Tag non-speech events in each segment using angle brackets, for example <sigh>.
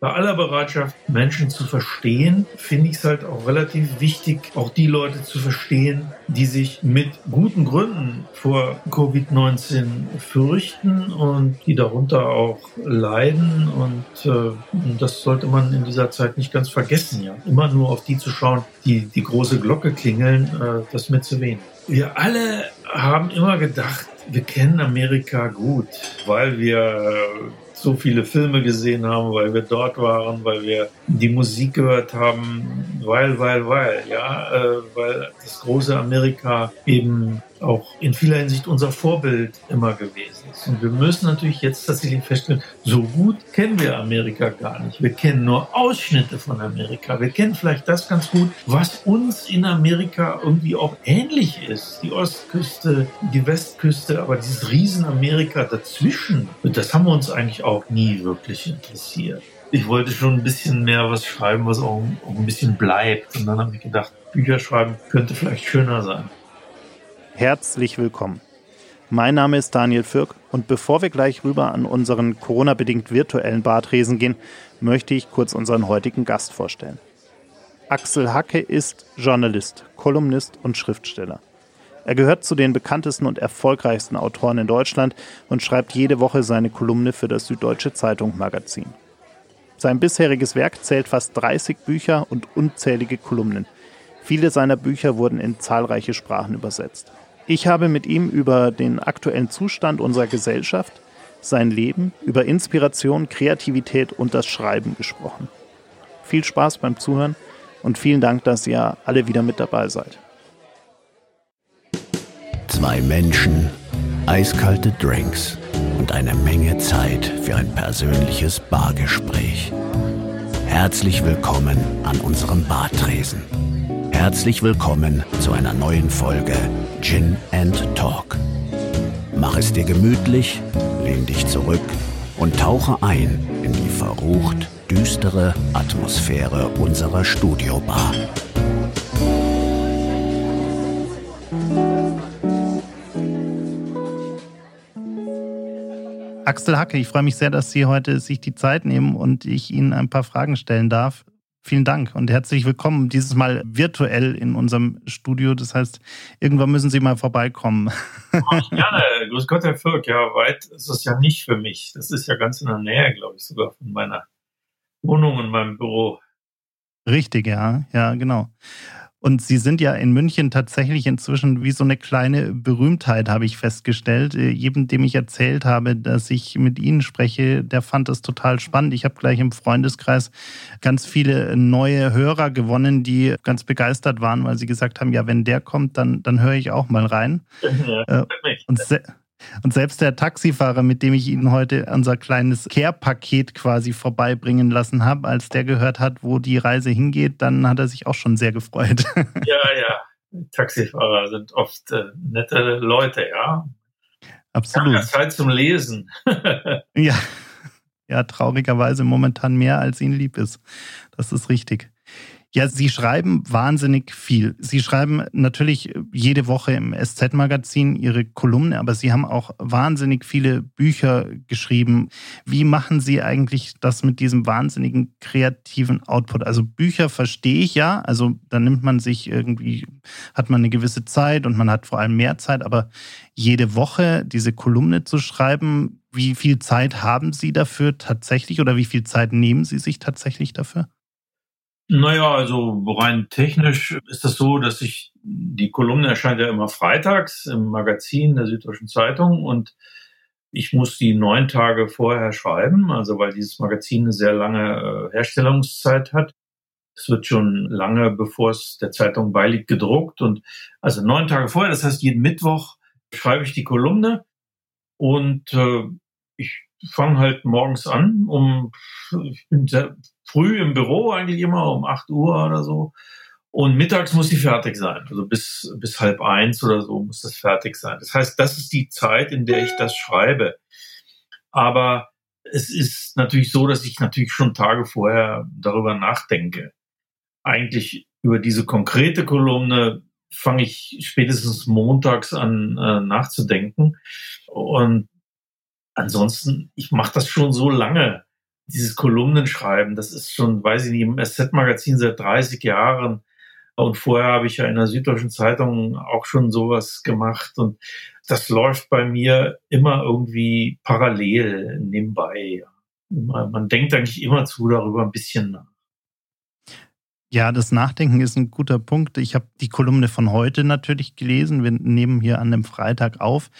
bei aller Bereitschaft, Menschen zu verstehen, finde ich es halt auch relativ wichtig, auch die Leute zu verstehen, die sich mit guten Gründen vor Covid-19 fürchten und die darunter auch leiden. Und äh, das sollte man in dieser Zeit nicht ganz vergessen, ja. Immer nur auf die zu schauen, die die große Glocke klingeln, äh, das mir zu wenig. Wir alle haben immer gedacht, wir kennen Amerika gut, weil wir so viele Filme gesehen haben, weil wir dort waren, weil wir die Musik gehört haben, weil, weil, weil, ja, äh, weil das große Amerika eben auch in vieler Hinsicht unser Vorbild immer gewesen ist. Und wir müssen natürlich jetzt tatsächlich feststellen, so gut kennen wir Amerika gar nicht. Wir kennen nur Ausschnitte von Amerika. Wir kennen vielleicht das ganz gut, was uns in Amerika irgendwie auch ähnlich ist. Die Ostküste, die Westküste, aber dieses Riesenamerika dazwischen, das haben wir uns eigentlich auch nie wirklich interessiert. Ich wollte schon ein bisschen mehr was schreiben, was auch, ein bisschen bleibt. Und dann habe ich gedacht, Bücher schreiben könnte vielleicht schöner sein. Herzlich willkommen. Mein Name ist Daniel Fürk und bevor wir gleich rüber an unseren Corona-bedingt virtuellen Bartresen gehen, möchte ich kurz unseren heutigen Gast vorstellen. Axel Hacke ist Journalist, Kolumnist und Schriftsteller. Er gehört zu den bekanntesten und erfolgreichsten Autoren in Deutschland und schreibt jede Woche seine Kolumne für das Süddeutsche Zeitung Magazin. Sein bisheriges Werk zählt fast 30 Bücher und unzählige Kolumnen. Viele seiner Bücher wurden in zahlreiche Sprachen übersetzt. Ich habe mit ihm über den aktuellen Zustand unserer Gesellschaft, sein Leben, über Inspiration, Kreativität und das Schreiben gesprochen. Viel Spaß beim Zuhören und vielen Dank, dass ihr alle wieder mit dabei seid. Zwei Menschen, eiskalte Drinks und eine Menge Zeit für ein persönliches Bargespräch. Herzlich willkommen an unserem Bartresen. Herzlich willkommen zu einer neuen Folge Gin and Talk. Mach es dir gemütlich, lehn dich zurück und tauche ein in die verrucht düstere Atmosphäre unserer Studiobar. Axel Hacke, ich freue mich sehr, dass Sie heute sich die Zeit nehmen und ich Ihnen ein paar Fragen stellen darf. Vielen Dank und herzlich willkommen. Dieses Mal virtuell in unserem Studio. Das heißt, irgendwann müssen Sie mal vorbeikommen. Mach <laughs> gerne. Grüß Gott, Herr Fürk. Ja, weit ist es ja nicht für mich. Das ist ja ganz in der Nähe, glaube ich, sogar von meiner Wohnung und meinem Büro. Richtig, ja. Ja, genau. Und Sie sind ja in München tatsächlich inzwischen wie so eine kleine Berühmtheit, habe ich festgestellt. Äh, jedem, dem ich erzählt habe, dass ich mit Ihnen spreche, der fand das total spannend. Ich habe gleich im Freundeskreis ganz viele neue Hörer gewonnen, die ganz begeistert waren, weil sie gesagt haben, ja, wenn der kommt, dann, dann höre ich auch mal rein. <laughs> Ja, äh, und und selbst der Taxifahrer, mit dem ich Ihnen heute unser kleines Care-Paket quasi vorbeibringen lassen habe, als der gehört hat, wo die Reise hingeht, dann hat er sich auch schon sehr gefreut. <laughs> Ja, ja. Taxifahrer sind oft äh, nette Leute, ja. Absolut. Keine Zeit zum Lesen. <laughs> ja. Ja, traurigerweise momentan mehr, als ihnen lieb ist. Das ist richtig. Ja, Sie schreiben wahnsinnig viel. Sie schreiben natürlich jede Woche im SZ-Magazin Ihre Kolumne, aber Sie haben auch wahnsinnig viele Bücher geschrieben. Wie machen Sie eigentlich das mit diesem wahnsinnigen kreativen Output? Also Bücher verstehe ich ja, also da nimmt man sich irgendwie, hat man eine gewisse Zeit und man hat vor allem mehr Zeit, aber jede Woche diese Kolumne zu schreiben, wie viel Zeit haben Sie dafür tatsächlich oder wie viel Zeit nehmen Sie sich tatsächlich dafür? Naja, also rein technisch ist das so, dass ich, die Kolumne erscheint ja immer freitags im Magazin der Süddeutschen Zeitung und ich muss die neun Tage vorher schreiben, also weil dieses Magazin eine sehr lange äh, Herstellungszeit hat. Es wird schon lange, bevor es der Zeitung beiliegt, gedruckt und also neun Tage vorher, das heißt jeden Mittwoch schreibe ich die Kolumne und äh, ich fange halt morgens an, um ich bin sehr früh im Büro eigentlich immer um 8 Uhr oder so. Und mittags muss sie fertig sein. Also bis, bis halb eins oder so muss das fertig sein. Das heißt, das ist die Zeit, in der ich das schreibe. Aber es ist natürlich so, dass ich natürlich schon Tage vorher darüber nachdenke. Eigentlich über diese konkrete Kolumne fange ich spätestens montags an äh, nachzudenken. Und ansonsten, ich mache das schon so lange, dieses Kolumnenschreiben, das ist schon, weiß ich nicht, im SZ-Magazin seit 30 Jahren. Und vorher habe ich ja in der Süddeutschen Zeitung auch schon sowas gemacht. Und das läuft bei mir immer irgendwie parallel nebenbei. Man denkt eigentlich immer zu darüber ein bisschen nach. Ja, das Nachdenken ist ein guter Punkt. Ich habe die Kolumne von heute natürlich gelesen. Wir nehmen hier an einem Freitag auf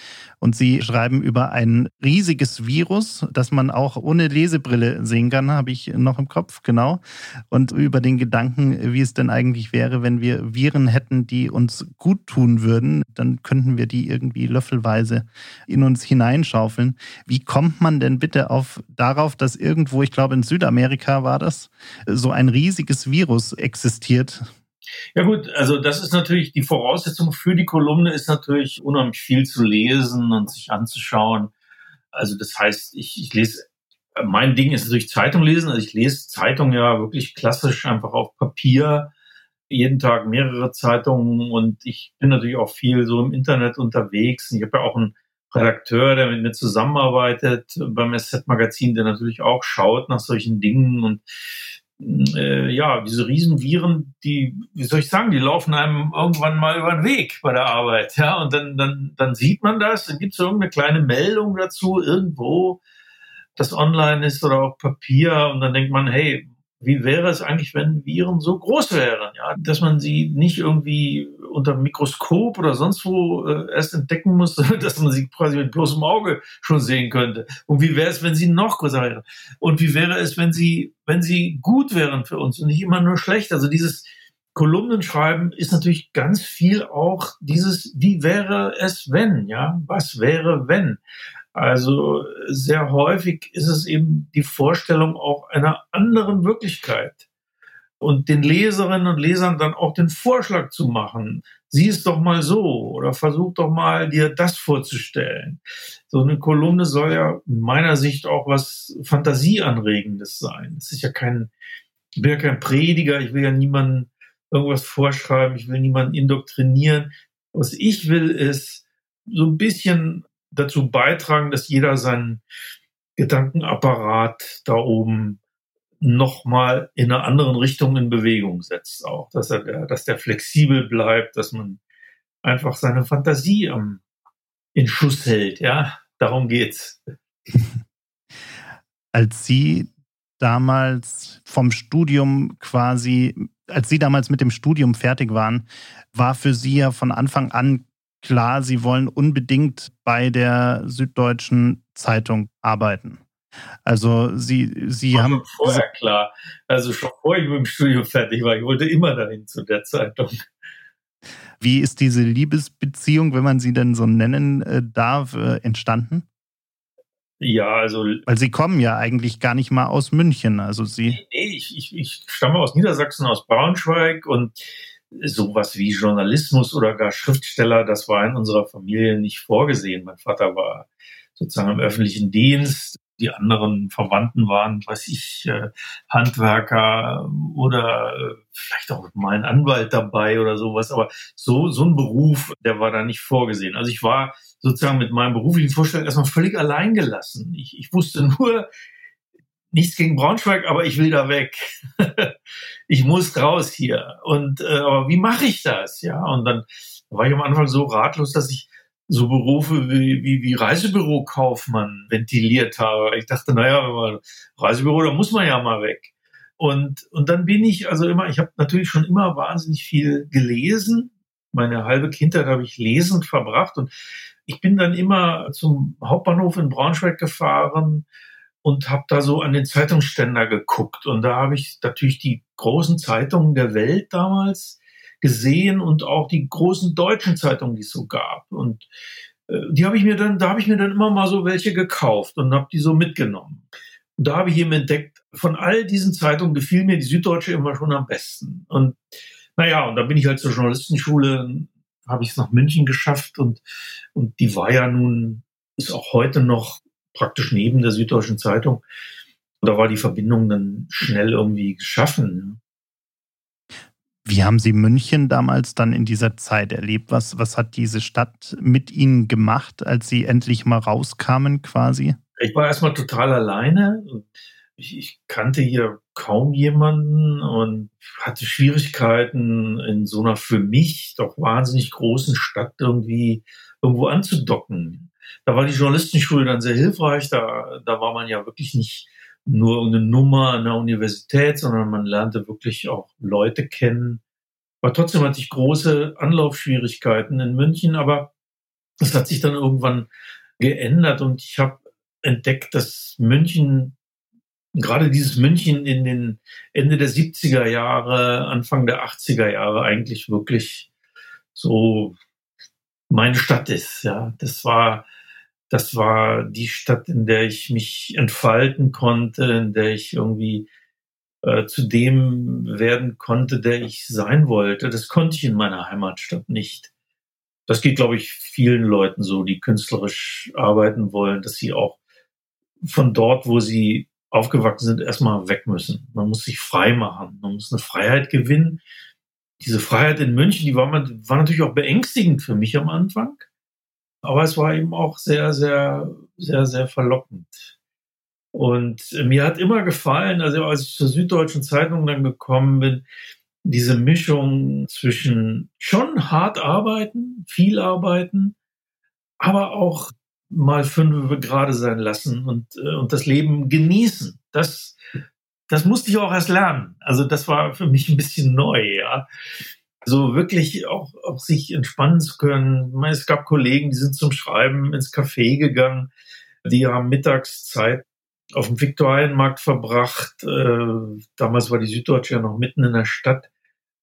und Sie schreiben über ein riesiges Virus, das man auch ohne Lesebrille sehen kann, habe ich noch im Kopf, genau. Und über den Gedanken, wie es denn eigentlich wäre, wenn wir Viren hätten, die uns gut tun würden, dann könnten wir die irgendwie löffelweise in uns hineinschaufeln. Wie kommt man denn bitte auf darauf, dass irgendwo, ich glaube in Südamerika war das, so ein riesiges Virus existiert. Ja gut, also das ist natürlich die Voraussetzung für die Kolumne ist natürlich unheimlich viel zu lesen und sich anzuschauen. Also das heißt, ich, ich lese, mein Ding ist natürlich Zeitung lesen. Also ich lese Zeitung ja wirklich klassisch einfach auf Papier, jeden Tag mehrere Zeitungen und ich bin natürlich auch viel so im Internet unterwegs. Ich habe ja auch einen Redakteur, der mit mir zusammenarbeitet beim SZ-Magazin, der natürlich auch schaut nach solchen Dingen und äh, ja, diese Riesenviren, die, wie soll ich sagen, die laufen einem irgendwann mal über den Weg bei der Arbeit, ja, und dann, dann, dann sieht man das, dann gibt es irgendeine kleine Meldung dazu irgendwo, das online ist oder auf Papier, und dann denkt man, hey, wie wäre es eigentlich, wenn Viren so groß wären, ja, dass man sie nicht irgendwie unter Mikroskop oder sonst wo äh, erst entdecken muss, <laughs> dass man sie quasi mit bloßem Auge schon sehen könnte. Und wie wäre es, wenn sie noch größer wären? Und wie wäre es, wenn sie, wenn sie gut wären für uns und nicht immer nur schlecht? Also dieses Kolumnenschreiben ist natürlich ganz viel auch dieses, wie wäre es, wenn, ja, was wäre, wenn? Also sehr häufig ist es eben die Vorstellung auch einer anderen Wirklichkeit und den Leserinnen und Lesern dann auch den Vorschlag zu machen, sieh es doch mal so oder versuch doch mal dir das vorzustellen. So eine Kolumne soll ja in meiner Sicht auch was Fantasieanregendes sein. Es ist ja kein, ich bin ja kein Prediger, ich will ja niemandem irgendwas vorschreiben, ich will niemanden indoktrinieren. Was ich will, ist so ein bisschen dazu beitragen, dass jeder seinen Gedankenapparat da oben nochmal in einer anderen Richtung in Bewegung setzt auch, dass er, dass der flexibel bleibt, dass man einfach seine Fantasie am, in Schuss hält, ja, darum geht's. <laughs> Als Sie damals vom Studium quasi, als Sie damals mit dem Studium fertig waren, war für Sie ja von Anfang an klar, Sie wollen unbedingt bei der Süddeutschen Zeitung arbeiten. Also Sie, Sie war haben. Vorher klar. Also schon bevor ich mit dem Studium fertig war, ich wollte immer dahin zu der Zeitung. Wie ist diese Liebesbeziehung, wenn man sie denn so nennen äh, darf, äh, entstanden? Ja, also. Weil Sie kommen ja eigentlich gar nicht mal aus München. Also Sie. Nee, ich, ich, ich stamme aus Niedersachsen, aus Braunschweig und sowas wie Journalismus oder gar Schriftsteller, das war in unserer Familie nicht vorgesehen. Mein Vater war sozusagen im öffentlichen Dienst. Die anderen Verwandten waren, weiß ich, äh, Handwerker oder äh, vielleicht auch mal ein Anwalt dabei oder sowas. Aber so, so ein Beruf, der war da nicht vorgesehen. Also ich war sozusagen mit meinem beruflichen Vorstellung erstmal völlig allein gelassen. Ich, ich wusste nur, nichts gegen Braunschweig, aber ich will da weg. <laughs> ich muss raus hier. Und äh, aber wie mache ich das? Ja, und dann war ich am Anfang so ratlos, dass ich so Berufe wie, wie, wie Reisebürokaufmann ventiliert habe. Ich dachte, naja, wenn man Reisebüro, da muss man ja mal weg. Und, und dann bin ich also immer, ich habe natürlich schon immer wahnsinnig viel gelesen. Meine halbe Kindheit habe ich lesend verbracht und ich bin dann immer zum Hauptbahnhof in Braunschweig gefahren und habe da so an den Zeitungsständer geguckt. Und da habe ich natürlich die großen Zeitungen der Welt damals gesehen und auch die großen deutschen Zeitungen, die es so gab. Und äh, die habe ich mir dann, da habe ich mir dann immer mal so welche gekauft und habe die so mitgenommen. Und da habe ich eben entdeckt, von all diesen Zeitungen gefiel mir die Süddeutsche immer schon am besten. Und naja, und da bin ich halt zur Journalistenschule, habe ich es nach München geschafft und, und die war ja nun, ist auch heute noch praktisch neben der Süddeutschen Zeitung. Und da war die Verbindung dann schnell irgendwie geschaffen. Wie haben Sie München damals dann in dieser Zeit erlebt? Was, was hat diese Stadt mit Ihnen gemacht, als Sie endlich mal rauskamen quasi? Ich war erstmal total alleine. Ich, ich kannte hier kaum jemanden und hatte Schwierigkeiten in so einer für mich doch wahnsinnig großen Stadt irgendwie irgendwo anzudocken. Da war die Journalistenschule dann sehr hilfreich. Da, da war man ja wirklich nicht nur eine Nummer an der Universität, sondern man lernte wirklich auch Leute kennen. Aber trotzdem hatte ich große Anlaufschwierigkeiten in München, aber es hat sich dann irgendwann geändert und ich habe entdeckt, dass München gerade dieses München in den Ende der 70er Jahre, Anfang der 80er Jahre eigentlich wirklich so meine Stadt ist. Ja, das war, das war die Stadt, in der ich mich entfalten konnte, in der ich irgendwie äh, zu dem werden konnte, der ich sein wollte. Das konnte ich in meiner Heimatstadt nicht. Das geht, glaube ich, vielen Leuten so, die künstlerisch arbeiten wollen, dass sie auch von dort, wo sie aufgewachsen sind, erstmal weg müssen. Man muss sich frei machen. Man muss eine Freiheit gewinnen. Diese Freiheit in München, die war, war natürlich auch beängstigend für mich am Anfang. Aber es war eben auch sehr, sehr, sehr, sehr verlockend. Und mir hat immer gefallen, also als ich zur Süddeutschen Zeitung dann gekommen bin, diese Mischung zwischen schon hart arbeiten, viel arbeiten, aber auch mal fünf gerade sein lassen und, äh, und das Leben genießen. Das, das musste ich auch erst lernen. Also das war für mich ein bisschen neu, ja. So wirklich auch, auch sich entspannen zu können. Meine, es gab Kollegen, die sind zum Schreiben ins Café gegangen. Die haben Mittagszeit auf dem Viktualienmarkt verbracht. Äh, damals war die Süddeutsche ja noch mitten in der Stadt.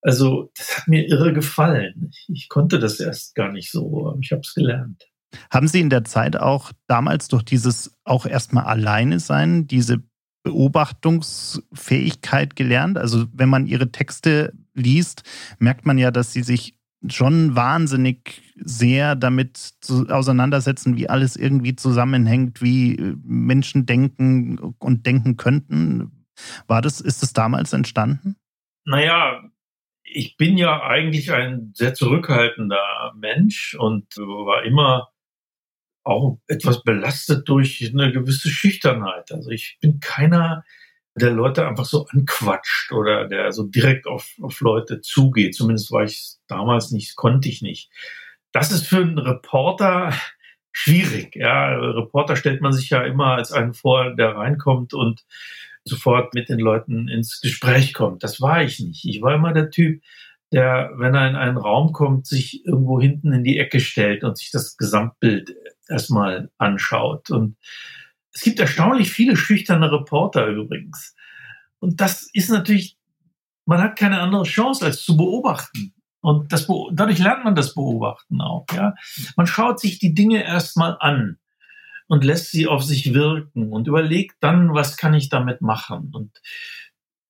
Also das hat mir irre gefallen. Ich, ich konnte das erst gar nicht so, aber ich habe es gelernt. Haben Sie in der Zeit auch damals durch dieses auch erstmal alleine sein, diese Beobachtungsfähigkeit gelernt? Also wenn man Ihre Texte liest, merkt man ja, dass Sie sich schon wahnsinnig sehr damit auseinandersetzen, wie alles irgendwie zusammenhängt, wie äh, Menschen denken und denken könnten. War das, ist das damals entstanden? Naja, ich bin ja eigentlich ein sehr zurückhaltender Mensch und war immer auch etwas belastet durch eine gewisse Schüchternheit. Also ich bin keiner, der Leute einfach so anquatscht oder der so direkt auf, auf Leute zugeht. Zumindest war ich damals nicht, konnte ich nicht. Das ist für einen Reporter schwierig. Ja, Reporter stellt man sich ja immer als einen vor, der reinkommt und sofort mit den Leuten ins Gespräch kommt. Das war ich nicht. Ich war immer der Typ, der, wenn er in einen Raum kommt, sich irgendwo hinten in die Ecke stellt und sich das Gesamtbild erstmal anschaut. Und es gibt erstaunlich viele schüchterne Reporter übrigens. Und das ist natürlich, man hat keine andere Chance, als zu beobachten. Und das, dadurch lernt man das Beobachten auch. Ja? Man schaut sich die Dinge erstmal an und lässt sie auf sich wirken und überlegt dann, was kann ich damit machen. Und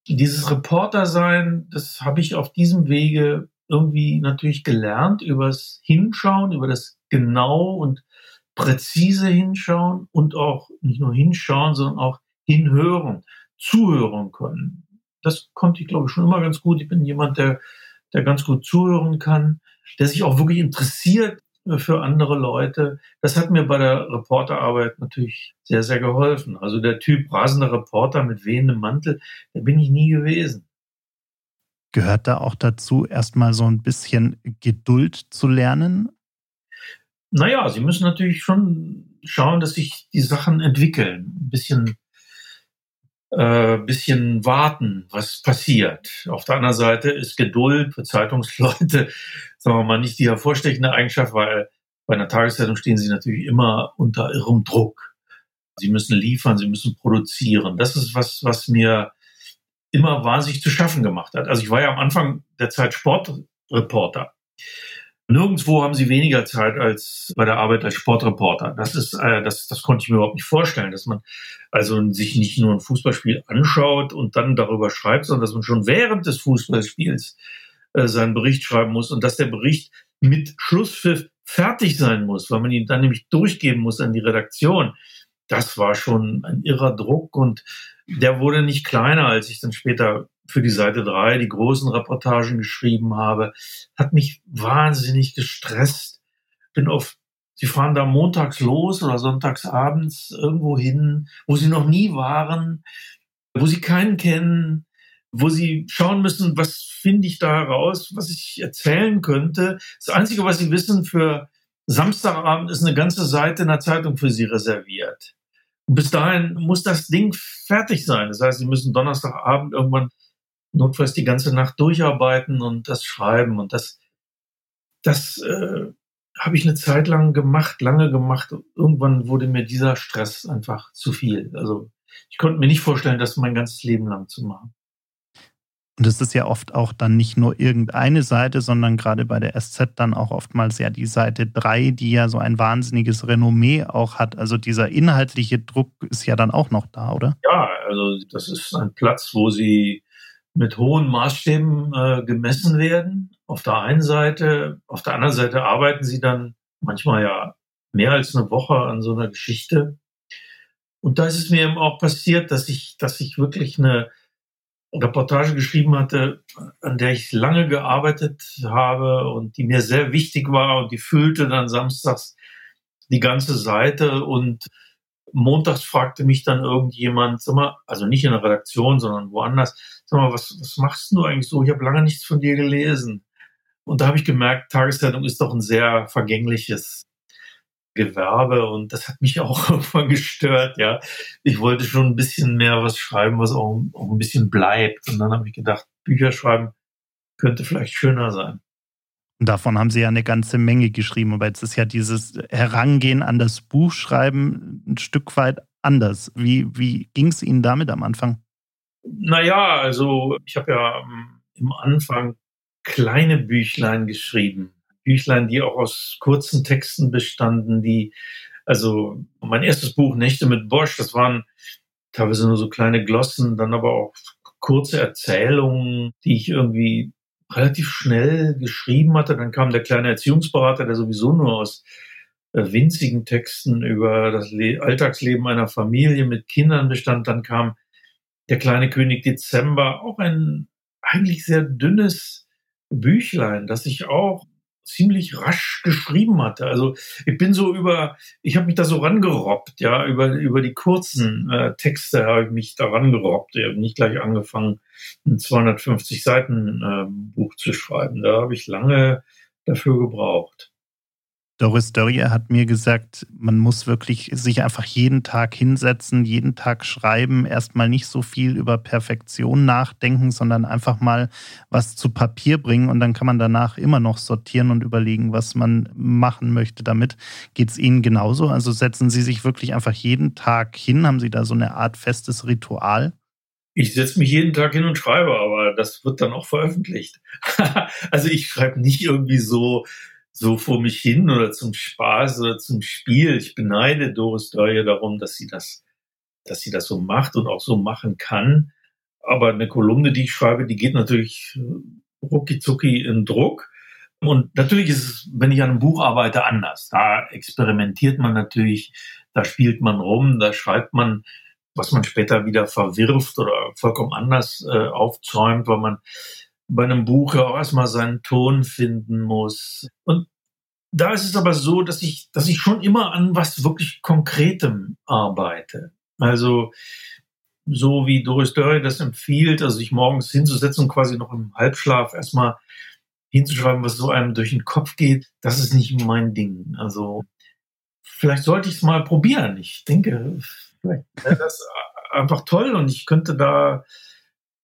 dieses Reporter-Sein, das habe ich auf diesem Wege irgendwie natürlich gelernt, übers Hinschauen, über das genau und präzise hinschauen und auch nicht nur hinschauen, sondern auch hinhören, zuhören können. Das konnte ich, glaube ich, schon immer ganz gut. Ich bin jemand, der, der ganz gut zuhören kann, der sich auch wirklich interessiert für andere Leute. Das hat mir bei der Reporterarbeit natürlich sehr, sehr geholfen. Also der Typ rasender Reporter mit wehendem Mantel, der bin ich nie gewesen. Gehört da auch dazu, erstmal so ein bisschen Geduld zu lernen? Naja, Sie müssen natürlich schon schauen, dass sich die Sachen entwickeln. Ein bisschen äh, bisschen warten, was passiert. Auf der anderen Seite ist Geduld für Zeitungsleute, <laughs> sagen wir mal, nicht die hervorstechende Eigenschaft, weil bei einer Tageszeitung stehen sie natürlich immer unter ihrem Druck. Sie müssen liefern, sie müssen produzieren. Das ist was, was mir immer wahnsinnig zu schaffen gemacht hat. Also ich war ja am Anfang der Zeit Sportreporter. Nirgendwo haben sie weniger Zeit als bei der Arbeit als Sportreporter. Das ist, äh, das, das konnte ich mir überhaupt nicht vorstellen, dass man also sich nicht nur ein Fußballspiel anschaut und dann darüber schreibt, sondern dass man schon während des Fußballspiels äh, seinen Bericht schreiben muss und dass der Bericht mit Schlusspfiff fertig sein muss, weil man ihn dann nämlich durchgeben muss an die Redaktion. Das war schon ein irrer Druck und der wurde nicht kleiner, als ich dann später für die Seite 3 die großen Reportagen geschrieben habe, hat mich wahnsinnig gestresst. Bin auf, sie fahren da montags los oder sonntags abends irgendwo hin, wo sie noch nie waren. wo sie keinen kennen, wo sie schauen müssen, was finde ich da heraus, was ich erzählen könnte. Das Einzige, was sie wissen für Samstagabend ist eine ganze Seite in der Zeitung für sie reserviert. Und bis dahin muss das Ding fertig sein. Das heißt, sie müssen Donnerstagabend irgendwann notfalls die ganze Nacht durcharbeiten und das schreiben. Und das, das äh, habe ich eine Zeit lang gemacht, lange gemacht. Irgendwann wurde mir dieser Stress einfach zu viel. Also ich konnte mir nicht vorstellen, das mein ganzes Leben lang zu machen. Und es ist ja oft auch dann nicht nur irgendeine Seite, sondern gerade bei der SZ dann auch oftmals ja die Seite 3, die ja so ein wahnsinniges Renommee auch hat. Also dieser inhaltliche Druck ist ja dann auch noch da, oder? Ja, also das ist ein Platz, wo sie mit hohen Maßstäben äh, gemessen werden. Auf der einen Seite, auf der anderen Seite arbeiten sie dann manchmal ja mehr als eine Woche an so einer Geschichte. Und da ist es mir eben auch passiert, dass ich, dass ich wirklich eine Reportage geschrieben hatte, an der ich lange gearbeitet habe und die mir sehr wichtig war und die füllte dann samstags die ganze Seite und montags fragte mich dann irgendjemand, also nicht in der Redaktion, sondern woanders, sag mal, was, was machst du eigentlich so? Ich habe lange nichts von dir gelesen. Und da habe ich gemerkt, Tageszeitung ist doch ein sehr vergängliches Gewerbe und das hat mich <laughs> auch irgendwann gestört, ja. Ich wollte schon ein bisschen mehr was schreiben, was auch, auch ein bisschen bleibt. Und dann habe ich gedacht, Bücher schreiben könnte vielleicht schöner sein. Davon haben Sie ja eine ganze Menge geschrieben, aber jetzt ist ja dieses Herangehen an das Buchschreiben ein Stück weit anders. Wie, wie ging es Ihnen damit am Anfang? Naja, also ich habe ja im Anfang kleine Büchlein geschrieben. Büchlein, die auch aus kurzen Texten bestanden, die, also mein erstes Buch Nächte mit Bosch, das waren teilweise nur so kleine Glossen, dann aber auch kurze Erzählungen, die ich irgendwie relativ schnell geschrieben hatte. Dann kam der kleine Erziehungsberater, der sowieso nur aus äh, winzigen Texten über das Le Alltagsleben einer Familie mit Kindern bestand. Dann kam der kleine König Dezember, auch ein eigentlich sehr dünnes Büchlein, das ich auch ziemlich rasch geschrieben hatte. Also ich bin so über, ich habe mich da so rangerobbt, ja, über, über die kurzen äh, Texte habe ich mich da rangerobbt. Ich habe nicht gleich angefangen, ein 250 Seiten äh, Buch zu schreiben. Da habe ich lange dafür gebraucht. Doris Dörrier hat mir gesagt, man muss wirklich sich einfach jeden Tag hinsetzen, jeden Tag schreiben, erstmal nicht so viel über Perfektion nachdenken, sondern einfach mal was zu Papier bringen und dann kann man danach immer noch sortieren und überlegen, was man machen möchte damit. Geht es Ihnen genauso? Also setzen Sie sich wirklich einfach jeden Tag hin? Haben Sie da so eine Art festes Ritual? Ich setze mich jeden Tag hin und schreibe, aber das wird dann auch veröffentlicht. <laughs> also ich schreibe nicht irgendwie so, so vor mich hin oder zum Spaß oder zum Spiel. Ich beneide Doris Dörje darum, dass sie das, dass sie das so macht und auch so machen kann. Aber eine Kolumne, die ich schreibe, die geht natürlich äh, rucki zucki in Druck. Und natürlich ist es, wenn ich an einem Buch arbeite, anders. Da experimentiert man natürlich, da spielt man rum, da schreibt man, was man später wieder verwirft oder vollkommen anders äh, aufzäumt, weil man bei einem Buch ja auch erstmal seinen Ton finden muss. Und da ist es aber so, dass ich, dass ich schon immer an was wirklich Konkretem arbeite. Also, so wie Doris Dörre das empfiehlt, also sich morgens hinzusetzen und quasi noch im Halbschlaf erstmal hinzuschreiben, was so einem durch den Kopf geht, das ist nicht mein Ding. Also, vielleicht sollte ich es mal probieren. Ich denke, vielleicht wäre das einfach toll und ich könnte da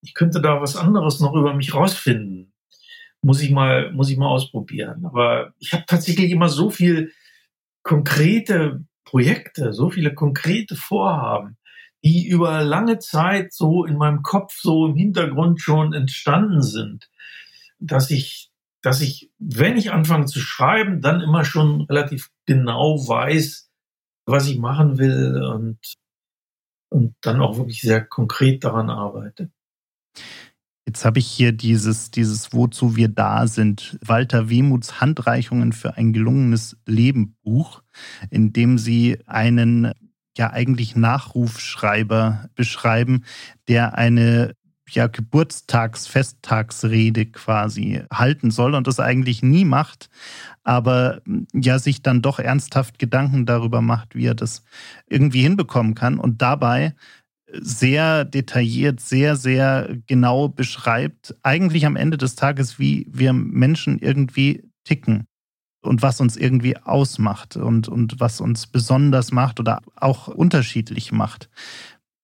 ich könnte da was anderes noch über mich rausfinden. Muss ich mal, muss ich mal ausprobieren. Aber ich habe tatsächlich immer so viel konkrete Projekte, so viele konkrete Vorhaben, die über lange Zeit so in meinem Kopf so im Hintergrund schon entstanden sind, dass ich, dass ich, wenn ich anfange zu schreiben, dann immer schon relativ genau weiß, was ich machen will und, und dann auch wirklich sehr konkret daran arbeite. Jetzt habe ich hier dieses, dieses Wozu wir da sind, Walter Wehmuts Handreichungen für ein gelungenes Leben Buch, in dem Sie einen ja eigentlich Nachrufschreiber beschreiben, der eine ja, Geburtstags-Festtagsrede quasi halten soll und das eigentlich nie macht, aber ja sich dann doch ernsthaft Gedanken darüber macht, wie er das irgendwie hinbekommen kann. Und dabei sehr detailliert, sehr, sehr genau beschreibt, eigentlich am Ende des Tages, wie wir Menschen irgendwie ticken und was uns irgendwie ausmacht und, und was uns besonders macht oder auch unterschiedlich macht.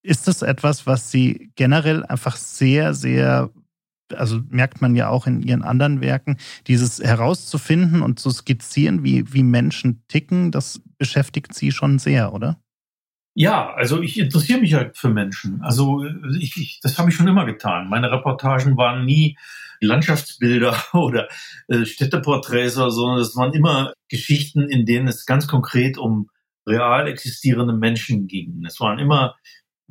Ist das etwas, was Sie generell einfach sehr, sehr, also merkt man ja auch in Ihren anderen Werken, dieses herauszufinden und zu skizzieren, wie, wie Menschen ticken, das beschäftigt Sie schon sehr, oder? Ja, also ich interessiere mich halt für Menschen. Also ich, ich, das habe ich schon immer getan. Meine Reportagen waren nie Landschaftsbilder <laughs> oder äh, Städteporträts sondern es waren immer Geschichten, in denen es ganz konkret um real existierende Menschen ging. Es waren immer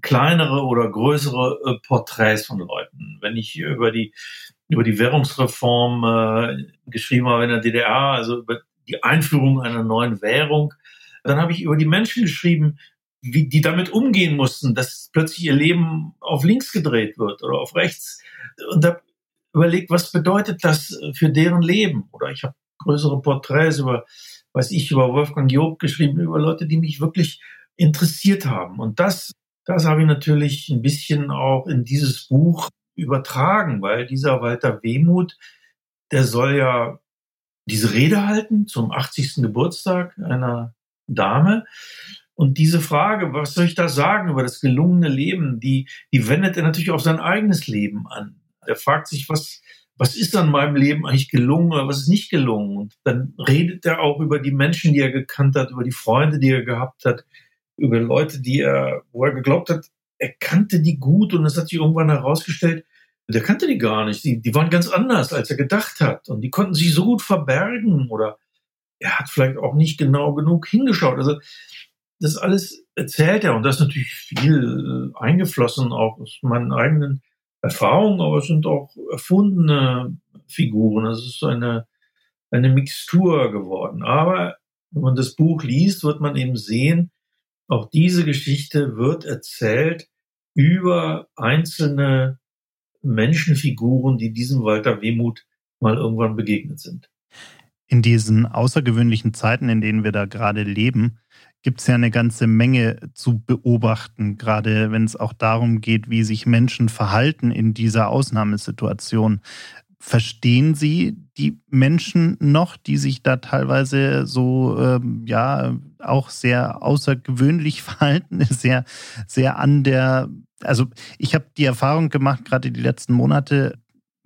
kleinere oder größere äh, Porträts von Leuten. Wenn ich über die über die Währungsreform äh, geschrieben habe in der DDR, also über die Einführung einer neuen Währung, dann habe ich über die Menschen geschrieben, wie die damit umgehen mussten, dass plötzlich ihr Leben auf links gedreht wird oder auf rechts. Und habe überlegt, was bedeutet das für deren Leben? Oder ich habe größere Porträts über, weiß ich, über Wolfgang Job geschrieben, über Leute, die mich wirklich interessiert haben. Und das, das habe ich natürlich ein bisschen auch in dieses Buch übertragen, weil dieser Walter Wehmuth, der soll ja diese Rede halten zum 80. Geburtstag einer Dame. Und diese Frage, was soll ich da sagen über das gelungene Leben, die, die wendet er natürlich auf sein eigenes Leben an. Er fragt sich, was, was ist an meinem Leben eigentlich gelungen oder was ist nicht gelungen? Und dann redet er auch über die Menschen, die er gekannt hat, über die Freunde, die er gehabt hat, über Leute, die er, wo er geglaubt hat, er kannte die gut und es hat sich irgendwann herausgestellt, der kannte die gar nicht. Die, die waren ganz anders, als er gedacht hat. Und die konnten sich so gut verbergen oder er hat vielleicht auch nicht genau genug hingeschaut. Also das alles erzählt er und das ist natürlich viel äh, eingeflossen auch aus meinen eigenen Erfahrungen, aber es sind auch erfundene Figuren. Es ist eine, eine Mixtur geworden. Aber wenn man das Buch liest, wird man eben sehen, auch diese Geschichte wird erzählt über einzelne Menschenfiguren, die diesem Walter Wehmut mal irgendwann begegnet sind. In diesen außergewöhnlichen Zeiten, in denen wir da gerade leben, gibt es ja eine ganze Menge zu beobachten, gerade wenn es auch darum geht, wie sich Menschen verhalten in dieser Ausnahmesituation. Verstehen Sie die Menschen noch, die sich da teilweise so, ähm, ja, auch sehr außergewöhnlich <laughs> verhalten, sehr, sehr an der, also ich habe die Erfahrung gemacht, gerade die letzten Monate,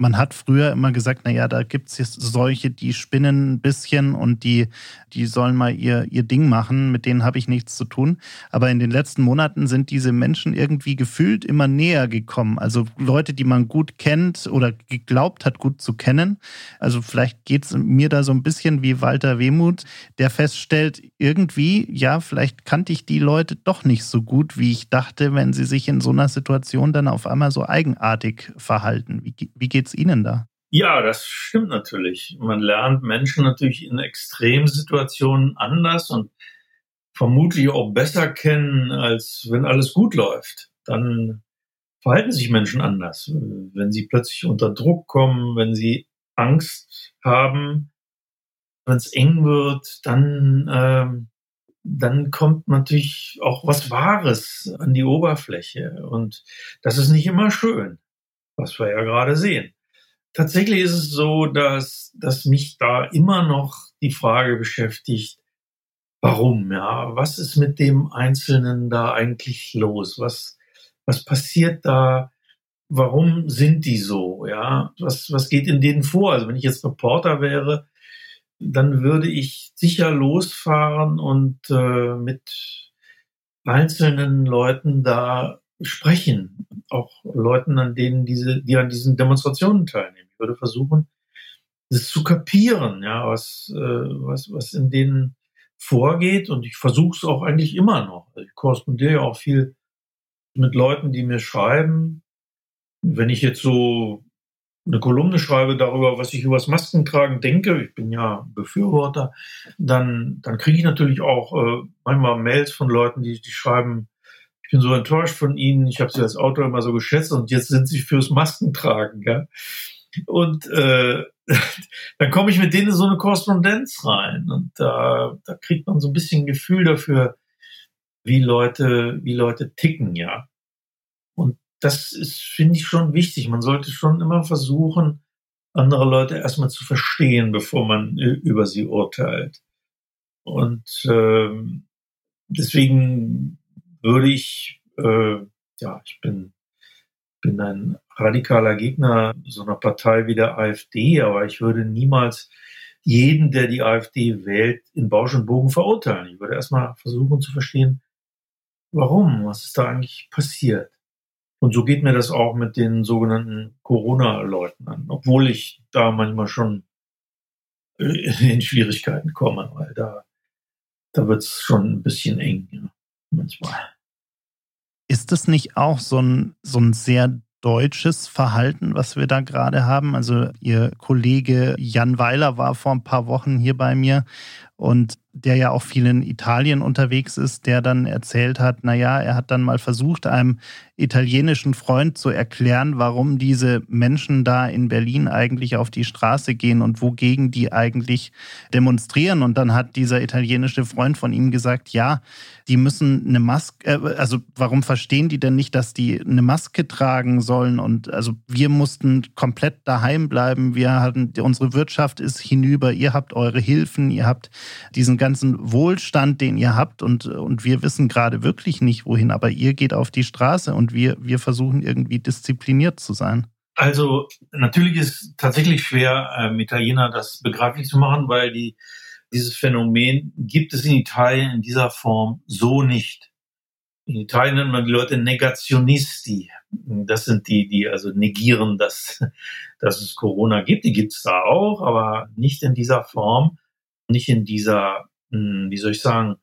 man hat früher immer gesagt, naja, da gibt es solche, die spinnen ein bisschen und die, die sollen mal ihr, ihr Ding machen, mit denen habe ich nichts zu tun. Aber in den letzten Monaten sind diese Menschen irgendwie gefühlt immer näher gekommen. Also Leute, die man gut kennt oder geglaubt hat, gut zu kennen. Also vielleicht geht es mir da so ein bisschen wie Walter Wehmuth, der feststellt, irgendwie, ja, vielleicht kannte ich die Leute doch nicht so gut, wie ich dachte, wenn sie sich in so einer Situation dann auf einmal so eigenartig verhalten. Wie, wie geht's es Ihnen da? Ja, das stimmt natürlich. Man lernt Menschen natürlich in Extremsituationen anders und vermutlich auch besser kennen, als wenn alles gut läuft. Dann verhalten sich Menschen anders. Wenn sie plötzlich unter Druck kommen, wenn sie Angst haben, wenn es eng wird, dann, ähm, dann kommt natürlich auch was Wahres an die Oberfläche. Und das ist nicht immer schön, was wir ja gerade sehen. Tatsächlich ist es so, dass, dass mich da immer noch die Frage beschäftigt, warum, ja, was ist mit dem Einzelnen da eigentlich los? Was, was passiert da? Warum sind die so? Ja, was, was geht in denen vor? Also wenn ich jetzt Reporter wäre, dann würde ich sicher losfahren und äh, mit einzelnen Leuten da sprechen, auch Leuten, an denen diese, die an diesen Demonstrationen teilnehmen. Ich würde versuchen, das zu kapieren, ja, was, äh, was, was in denen vorgeht. Und ich versuche es auch eigentlich immer noch. Ich korrespondiere ja auch viel mit Leuten, die mir schreiben. Wenn ich jetzt so eine Kolumne schreibe darüber, was ich über das Maskentragen denke, ich bin ja Befürworter, dann, dann kriege ich natürlich auch äh, manchmal Mails von Leuten, die, die schreiben, bin so enttäuscht von Ihnen. Ich habe Sie als Autor immer so geschätzt und jetzt sind Sie fürs Maskentragen. Ja? Und äh, <laughs> dann komme ich mit denen in so eine Korrespondenz rein und da, da kriegt man so ein bisschen Gefühl dafür, wie Leute, wie Leute ticken, ja. Und das ist, finde ich, schon wichtig. Man sollte schon immer versuchen, andere Leute erstmal zu verstehen, bevor man über sie urteilt. Und äh, deswegen würde ich, äh, ja, ich bin, bin ein radikaler Gegner so einer Partei wie der AfD, aber ich würde niemals jeden, der die AfD wählt, in Bausch und Bogen verurteilen. Ich würde erstmal versuchen zu verstehen, warum, was ist da eigentlich passiert. Und so geht mir das auch mit den sogenannten Corona-Leuten an, obwohl ich da manchmal schon in Schwierigkeiten komme, weil da, da wird es schon ein bisschen eng, ja, manchmal. Ist das nicht auch so ein, so ein sehr deutsches Verhalten, was wir da gerade haben? Also Ihr Kollege Jan Weiler war vor ein paar Wochen hier bei mir und der ja auch viel in Italien unterwegs ist, der dann erzählt hat, naja, er hat dann mal versucht, einem italienischen Freund zu erklären, warum diese Menschen da in Berlin eigentlich auf die Straße gehen und wogegen die eigentlich demonstrieren. Und dann hat dieser italienische Freund von ihm gesagt, ja, die müssen eine Maske, äh, also warum verstehen die denn nicht, dass die eine Maske tragen sollen? Und also wir mussten komplett daheim bleiben. Wir hatten, unsere Wirtschaft ist hinüber. Ihr habt eure Hilfen, ihr habt diesen ganzen Wohlstand, den ihr habt und, und wir wissen gerade wirklich nicht wohin, aber ihr geht auf die Straße und wir, wir versuchen irgendwie diszipliniert zu sein. Also natürlich ist tatsächlich schwer, ähm, Italiener das begreiflich zu machen, weil die, dieses Phänomen gibt es in Italien in dieser Form so nicht. In Italien nennt man die Leute Negationisti. Das sind die, die also negieren, dass, dass es Corona gibt. Die gibt es da auch, aber nicht in dieser Form nicht in dieser, hm, wie soll ich sagen,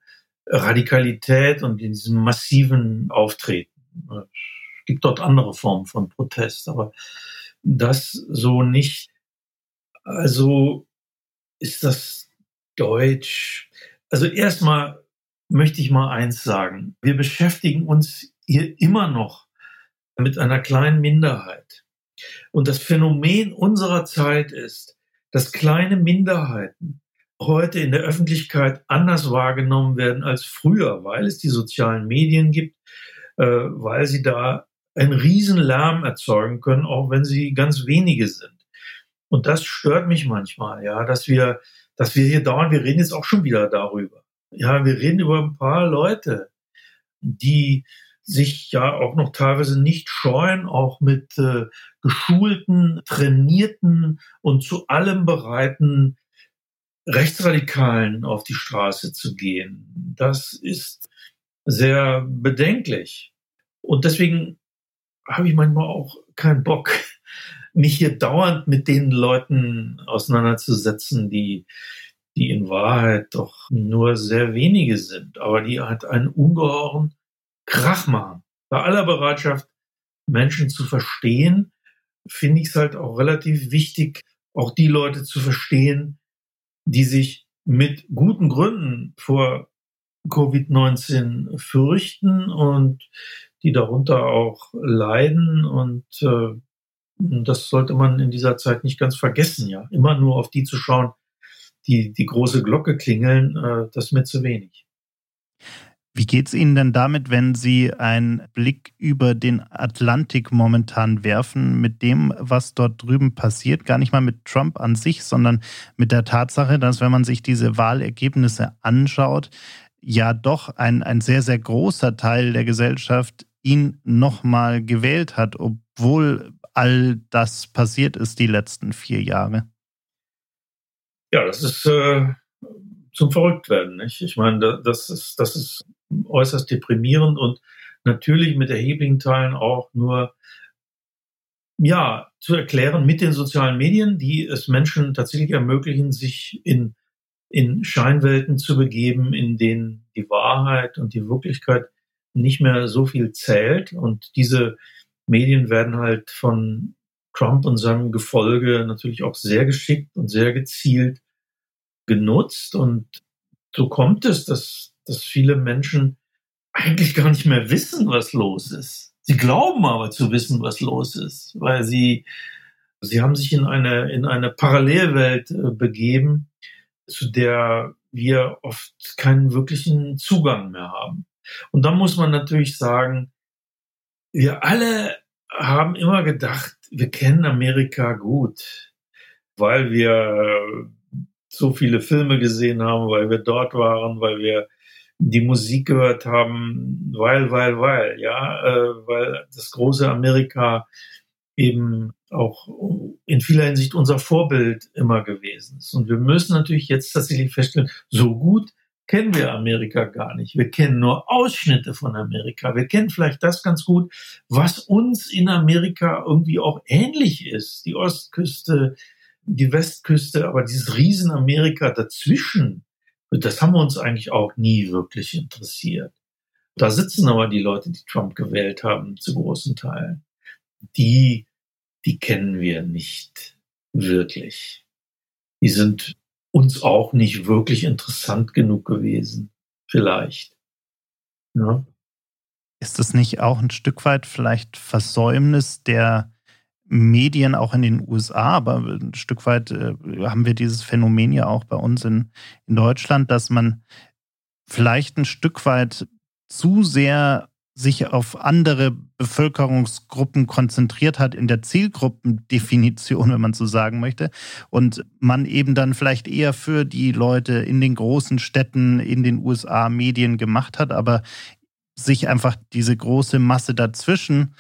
Radikalität und in diesem massiven Auftreten. Es gibt dort andere Formen von Protest, aber das so nicht. Also ist das Deutsch. Also erstmal möchte ich mal eins sagen. Wir beschäftigen uns hier immer noch mit einer kleinen Minderheit. Und das Phänomen unserer Zeit ist, dass kleine Minderheiten heute in der Öffentlichkeit anders wahrgenommen werden als früher, weil es die sozialen Medien gibt, äh, weil sie da einen riesen Lärm erzeugen können, auch wenn sie ganz wenige sind. Und das stört mich manchmal, ja, dass wir, dass wir hier dauern, wir reden jetzt auch schon wieder darüber. Ja, wir reden über ein paar Leute, die sich ja auch noch teilweise nicht scheuen, auch mit äh, geschulten, trainierten und zu allem bereiten Rechtsradikalen auf die Straße zu gehen. Das ist sehr bedenklich. Und deswegen habe ich manchmal auch keinen Bock, mich hier dauernd mit den Leuten auseinanderzusetzen, die, die in Wahrheit doch nur sehr wenige sind, aber die halt einen ungeheuren Krach machen. Bei aller Bereitschaft, Menschen zu verstehen, finde ich es halt auch relativ wichtig, auch die Leute zu verstehen, die sich mit guten Gründen vor Covid-19 fürchten und die darunter auch leiden. Und äh, das sollte man in dieser Zeit nicht ganz vergessen, ja. Immer nur auf die zu schauen, die die große Glocke klingeln, äh, das ist mir zu wenig. Wie geht es Ihnen denn damit, wenn Sie einen Blick über den Atlantik momentan werfen, mit dem, was dort drüben passiert? Gar nicht mal mit Trump an sich, sondern mit der Tatsache, dass, wenn man sich diese Wahlergebnisse anschaut, ja doch ein, ein sehr, sehr großer Teil der Gesellschaft ihn nochmal gewählt hat, obwohl all das passiert ist die letzten vier Jahre. Ja, das ist äh, zum Verrücktwerden. Nicht? Ich meine, das ist, das ist äußerst deprimierend und natürlich mit erheblichen Teilen auch nur ja, zu erklären mit den sozialen Medien, die es Menschen tatsächlich ermöglichen, sich in, in Scheinwelten zu begeben, in denen die Wahrheit und die Wirklichkeit nicht mehr so viel zählt. Und diese Medien werden halt von Trump und seinem Gefolge natürlich auch sehr geschickt und sehr gezielt genutzt. Und so kommt es, dass dass viele Menschen eigentlich gar nicht mehr wissen, was los ist. Sie glauben aber zu wissen, was los ist, weil sie, sie haben sich in eine, in eine Parallelwelt äh, begeben, zu der wir oft keinen wirklichen Zugang mehr haben. Und da muss man natürlich sagen, wir alle haben immer gedacht, wir kennen Amerika gut, weil wir so viele Filme gesehen haben, weil wir dort waren, weil wir die Musik gehört haben, weil, weil, weil, ja, äh, weil das große Amerika eben auch in vieler Hinsicht unser Vorbild immer gewesen ist. Und wir müssen natürlich jetzt tatsächlich feststellen, so gut kennen wir Amerika gar nicht. Wir kennen nur Ausschnitte von Amerika. Wir kennen vielleicht das ganz gut, was uns in Amerika irgendwie auch ähnlich ist. Die Ostküste, die Westküste, aber dieses Riesenamerika dazwischen, das haben wir uns eigentlich auch nie wirklich interessiert. Da sitzen aber die Leute, die Trump gewählt haben, zu großen Teilen. Die, die kennen wir nicht wirklich. Die sind uns auch nicht wirklich interessant genug gewesen. Vielleicht. Ja. Ist das nicht auch ein Stück weit vielleicht Versäumnis der Medien auch in den USA, aber ein Stück weit äh, haben wir dieses Phänomen ja auch bei uns in, in Deutschland, dass man vielleicht ein Stück weit zu sehr sich auf andere Bevölkerungsgruppen konzentriert hat in der Zielgruppendefinition, wenn man so sagen möchte, und man eben dann vielleicht eher für die Leute in den großen Städten in den USA Medien gemacht hat, aber sich einfach diese große Masse dazwischen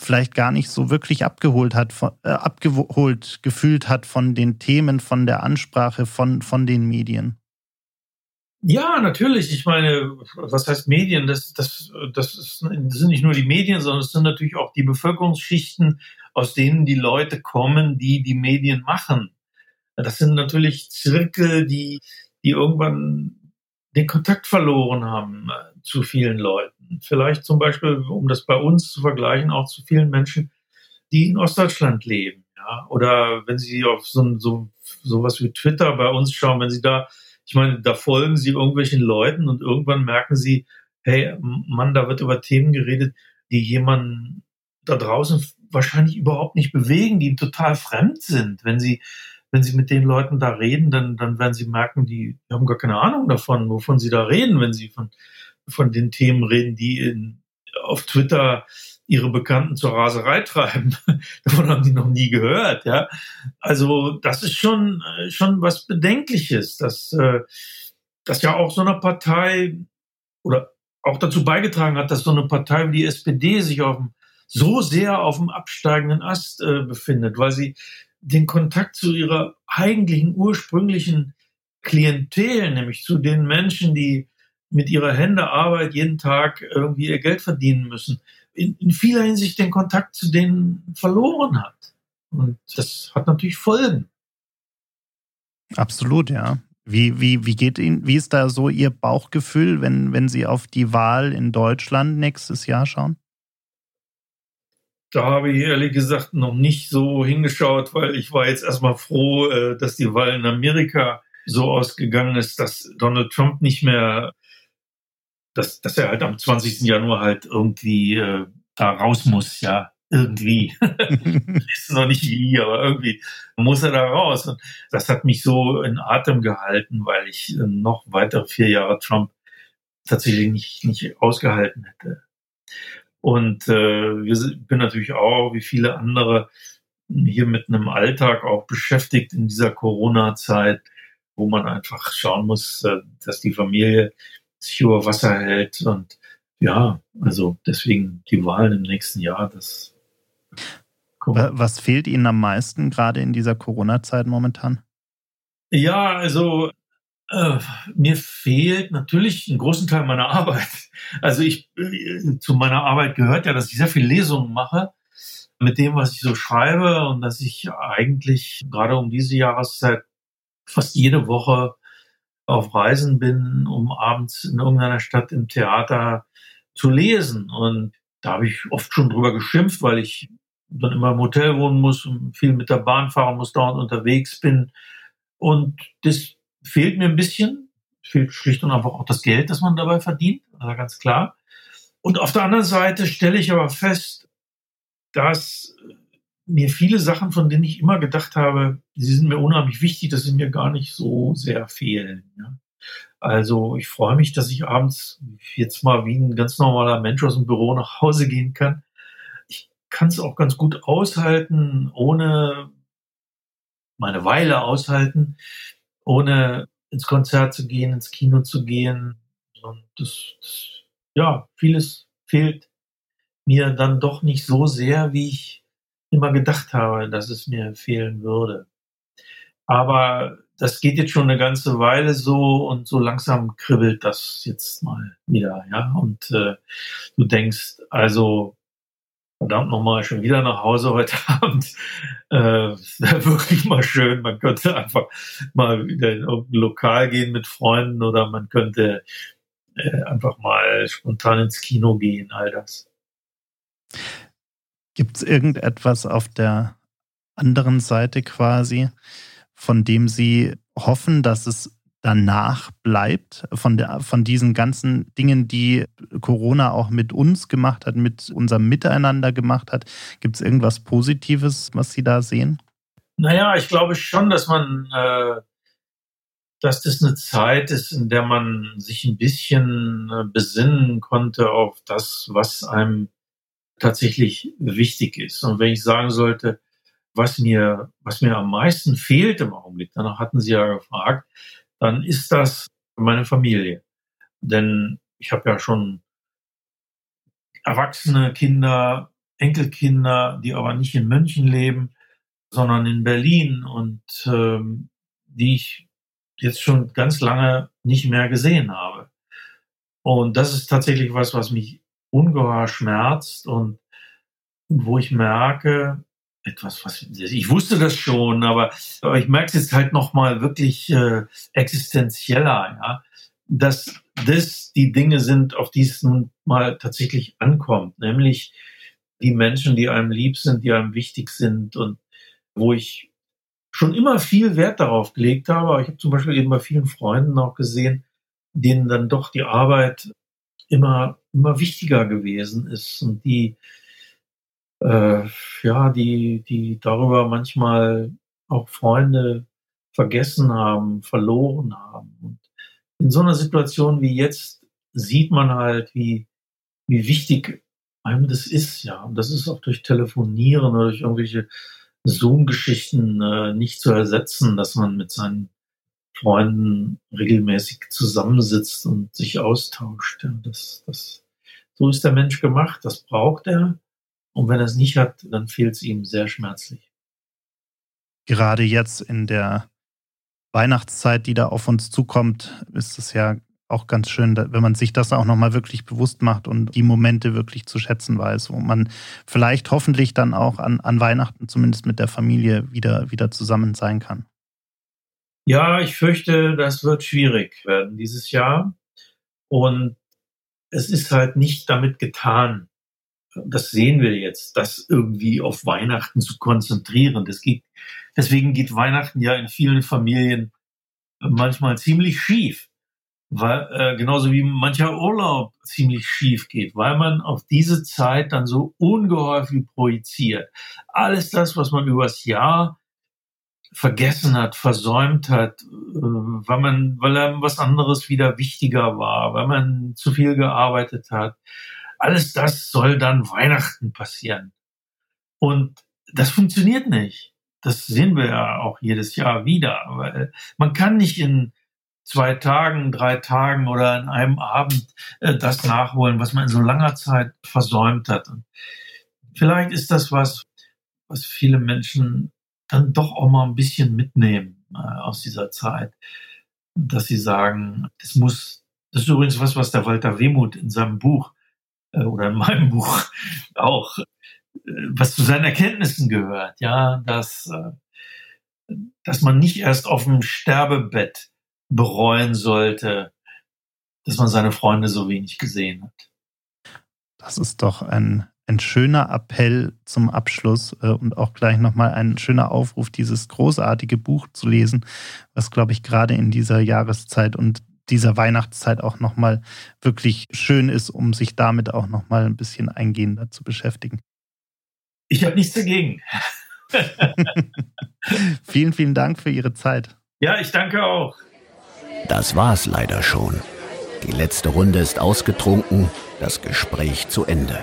vielleicht gar nicht so wirklich abgeholt hat, äh, abgeholt gefühlt hat von den Themen, von der Ansprache, von, von den Medien. Ja, natürlich. Ich meine, was heißt Medien? Das, das, das, ist, das sind nicht nur die Medien, sondern es sind natürlich auch die Bevölkerungsschichten, aus denen die Leute kommen, die die Medien machen. Das sind natürlich Zirkel, die, die irgendwann den Kontakt verloren haben zu vielen Leuten. Vielleicht zum Beispiel, um das bei uns zu vergleichen, auch zu vielen Menschen, die in Ostdeutschland leben. Ja? Oder wenn Sie auf so, so sowas wie Twitter bei uns schauen, wenn Sie da ich meine, da folgen sie irgendwelchen Leuten und irgendwann merken sie, hey, Mann, da wird über Themen geredet, die jemanden da draußen wahrscheinlich überhaupt nicht bewegen, die ihm total fremd sind. Wenn sie, wenn sie mit den Leuten da reden, dann, dann werden sie merken, die, die haben gar keine Ahnung davon, wovon sie da reden, wenn sie von, von den Themen reden, die in, auf Twitter ihre Bekannten zur Raserei <laughs> treiben. Davon haben die noch nie gehört, ja. Also das ist schon äh, schon was Bedenkliches, dass äh, dass ja auch so eine Partei oder auch dazu beigetragen hat, dass so eine Partei wie die SPD sich auf dem, so sehr auf dem absteigenden Ast äh, befindet, weil sie den Kontakt zu ihrer eigentlichen ursprünglichen Klientel, nämlich zu den Menschen, die mit ihrer Hände Arbeit jeden Tag irgendwie ihr Geld verdienen müssen, in, in vieler Hinsicht den Kontakt zu denen verloren hat. Und das hat natürlich Folgen. Absolut, ja. Wie, wie, wie geht Ihnen, wie ist da so Ihr Bauchgefühl, wenn, wenn Sie auf die Wahl in Deutschland nächstes Jahr schauen? Da habe ich ehrlich gesagt noch nicht so hingeschaut, weil ich war jetzt erstmal froh, äh, dass die Wahl in Amerika so ausgegangen ist, dass Donald Trump nicht mehr dass, dass er halt am 20. Januar halt irgendwie äh, da raus muss, ja, irgendwie. <laughs> ist noch nicht wie, aber irgendwie muss er da raus. Und das hat mich so in Atem gehalten, weil ich äh, noch weitere vier Jahre Trump tatsächlich nicht, nicht ausgehalten hätte. Und äh, wir bin natürlich auch, wie viele andere, hier mit einem Alltag auch beschäftigt in dieser Corona-Zeit, wo man einfach schauen muss, äh, dass die Familie sich über Wasser hält. Und ja, also deswegen die Wahlen im nächsten Jahr, das. Was fehlt Ihnen am meisten gerade in dieser Corona-Zeit momentan? Ja, also äh, mir fehlt natürlich einen großen Teil meiner Arbeit. Also ich äh, zu meiner Arbeit gehört ja, dass ich sehr viel Lesungen mache mit dem, was ich so schreibe und dass ich eigentlich gerade um diese Jahreszeit fast jede Woche auf Reisen bin, um abends in irgendeiner Stadt im Theater zu lesen. Und da habe ich oft schon drüber geschimpft, weil ich dann immer im Hotel wohnen muss und viel mit der Bahn fahren muss, dauernd unterwegs bin. Und das fehlt mir ein bisschen. Fehlt schlicht und einfach auch das Geld, das man dabei verdient, also ganz klar. Und auf der anderen Seite stelle ich aber fest, dass mir viele Sachen, von denen ich immer gedacht habe, sie sind mir unheimlich wichtig, dass sie mir gar nicht so sehr fehlen. Ja. Also ich freue mich, dass ich abends jetzt mal wie ein ganz normaler Mensch aus dem Büro nach Hause gehen kann kann es auch ganz gut aushalten, ohne meine Weile aushalten, ohne ins Konzert zu gehen, ins Kino zu gehen. Und das, das ja, vieles fehlt mir dann doch nicht so sehr, wie ich immer gedacht habe, dass es mir fehlen würde. Aber das geht jetzt schon eine ganze Weile so und so langsam kribbelt das jetzt mal wieder, ja. Und äh, du denkst, also verdammt nochmal schon wieder nach Hause heute <laughs> Abend. Äh, <laughs> wirklich mal schön. Man könnte einfach mal wieder in irgendein Lokal gehen mit Freunden oder man könnte äh, einfach mal spontan ins Kino gehen, all das. Gibt es irgendetwas auf der anderen Seite quasi, von dem Sie hoffen, dass es danach bleibt, von, der, von diesen ganzen Dingen, die Corona auch mit uns gemacht hat, mit unserem Miteinander gemacht hat? Gibt es irgendwas Positives, was Sie da sehen? Naja, ich glaube schon, dass man, äh, dass das eine Zeit ist, in der man sich ein bisschen äh, besinnen konnte auf das, was einem tatsächlich wichtig ist. Und wenn ich sagen sollte, was mir, was mir am meisten fehlt im Augenblick, danach hatten Sie ja gefragt, dann ist das meine Familie. Denn ich habe ja schon erwachsene Kinder, Enkelkinder, die aber nicht in München leben, sondern in Berlin und ähm, die ich jetzt schon ganz lange nicht mehr gesehen habe. Und das ist tatsächlich was, was mich ungeheuer schmerzt und, und wo ich merke, etwas, was ich wusste das schon, aber, aber ich merke es jetzt halt noch mal wirklich äh, existenzieller, ja, dass das die Dinge sind, auf die es nun mal tatsächlich ankommt, nämlich die Menschen, die einem lieb sind, die einem wichtig sind und wo ich schon immer viel Wert darauf gelegt habe. Ich habe zum Beispiel eben bei vielen Freunden auch gesehen, denen dann doch die Arbeit immer immer wichtiger gewesen ist und die äh, ja, die, die darüber manchmal auch Freunde vergessen haben, verloren haben. Und in so einer Situation wie jetzt sieht man halt, wie, wie wichtig einem das ist, ja. Und das ist auch durch Telefonieren oder durch irgendwelche Zoom-Geschichten äh, nicht zu ersetzen, dass man mit seinen Freunden regelmäßig zusammensitzt und sich austauscht. Das, das, so ist der Mensch gemacht, das braucht er. Und wenn er es nicht hat, dann fehlt es ihm sehr schmerzlich. Gerade jetzt in der Weihnachtszeit, die da auf uns zukommt, ist es ja auch ganz schön, wenn man sich das auch nochmal wirklich bewusst macht und die Momente wirklich zu schätzen weiß, wo man vielleicht hoffentlich dann auch an, an Weihnachten zumindest mit der Familie wieder, wieder zusammen sein kann. Ja, ich fürchte, das wird schwierig werden dieses Jahr. Und es ist halt nicht damit getan, das sehen wir jetzt, das irgendwie auf Weihnachten zu konzentrieren. Das geht, deswegen geht Weihnachten ja in vielen Familien manchmal ziemlich schief. Weil, äh, genauso wie mancher Urlaub ziemlich schief geht, weil man auf diese Zeit dann so ungeheuer viel projiziert. Alles das, was man übers Jahr vergessen hat, versäumt hat, äh, weil man, weil einem was anderes wieder wichtiger war, weil man zu viel gearbeitet hat alles das soll dann Weihnachten passieren. Und das funktioniert nicht. Das sehen wir ja auch jedes Jahr wieder. Weil man kann nicht in zwei Tagen, drei Tagen oder in einem Abend äh, das nachholen, was man in so langer Zeit versäumt hat. Und vielleicht ist das was, was viele Menschen dann doch auch mal ein bisschen mitnehmen äh, aus dieser Zeit, dass sie sagen, das muss, das ist übrigens was, was der Walter Wehmuth in seinem Buch äh, oder in meinem <laughs> Buch auch, äh, was zu seinen Erkenntnissen gehört, ja, dass, äh, dass man nicht erst auf dem Sterbebett bereuen sollte, dass man seine Freunde so wenig gesehen hat. Das ist doch ein, ein schöner Appell zum Abschluss und auch gleich nochmal ein schöner Aufruf, dieses großartige Buch zu lesen, was, glaube ich, gerade in dieser Jahreszeit und dieser Weihnachtszeit auch nochmal wirklich schön ist, um sich damit auch nochmal ein bisschen eingehender zu beschäftigen. Ich habe nichts dagegen. <laughs> vielen, vielen Dank für Ihre Zeit. Ja, ich danke auch. Das war's leider schon. Die letzte Runde ist ausgetrunken, das Gespräch zu Ende.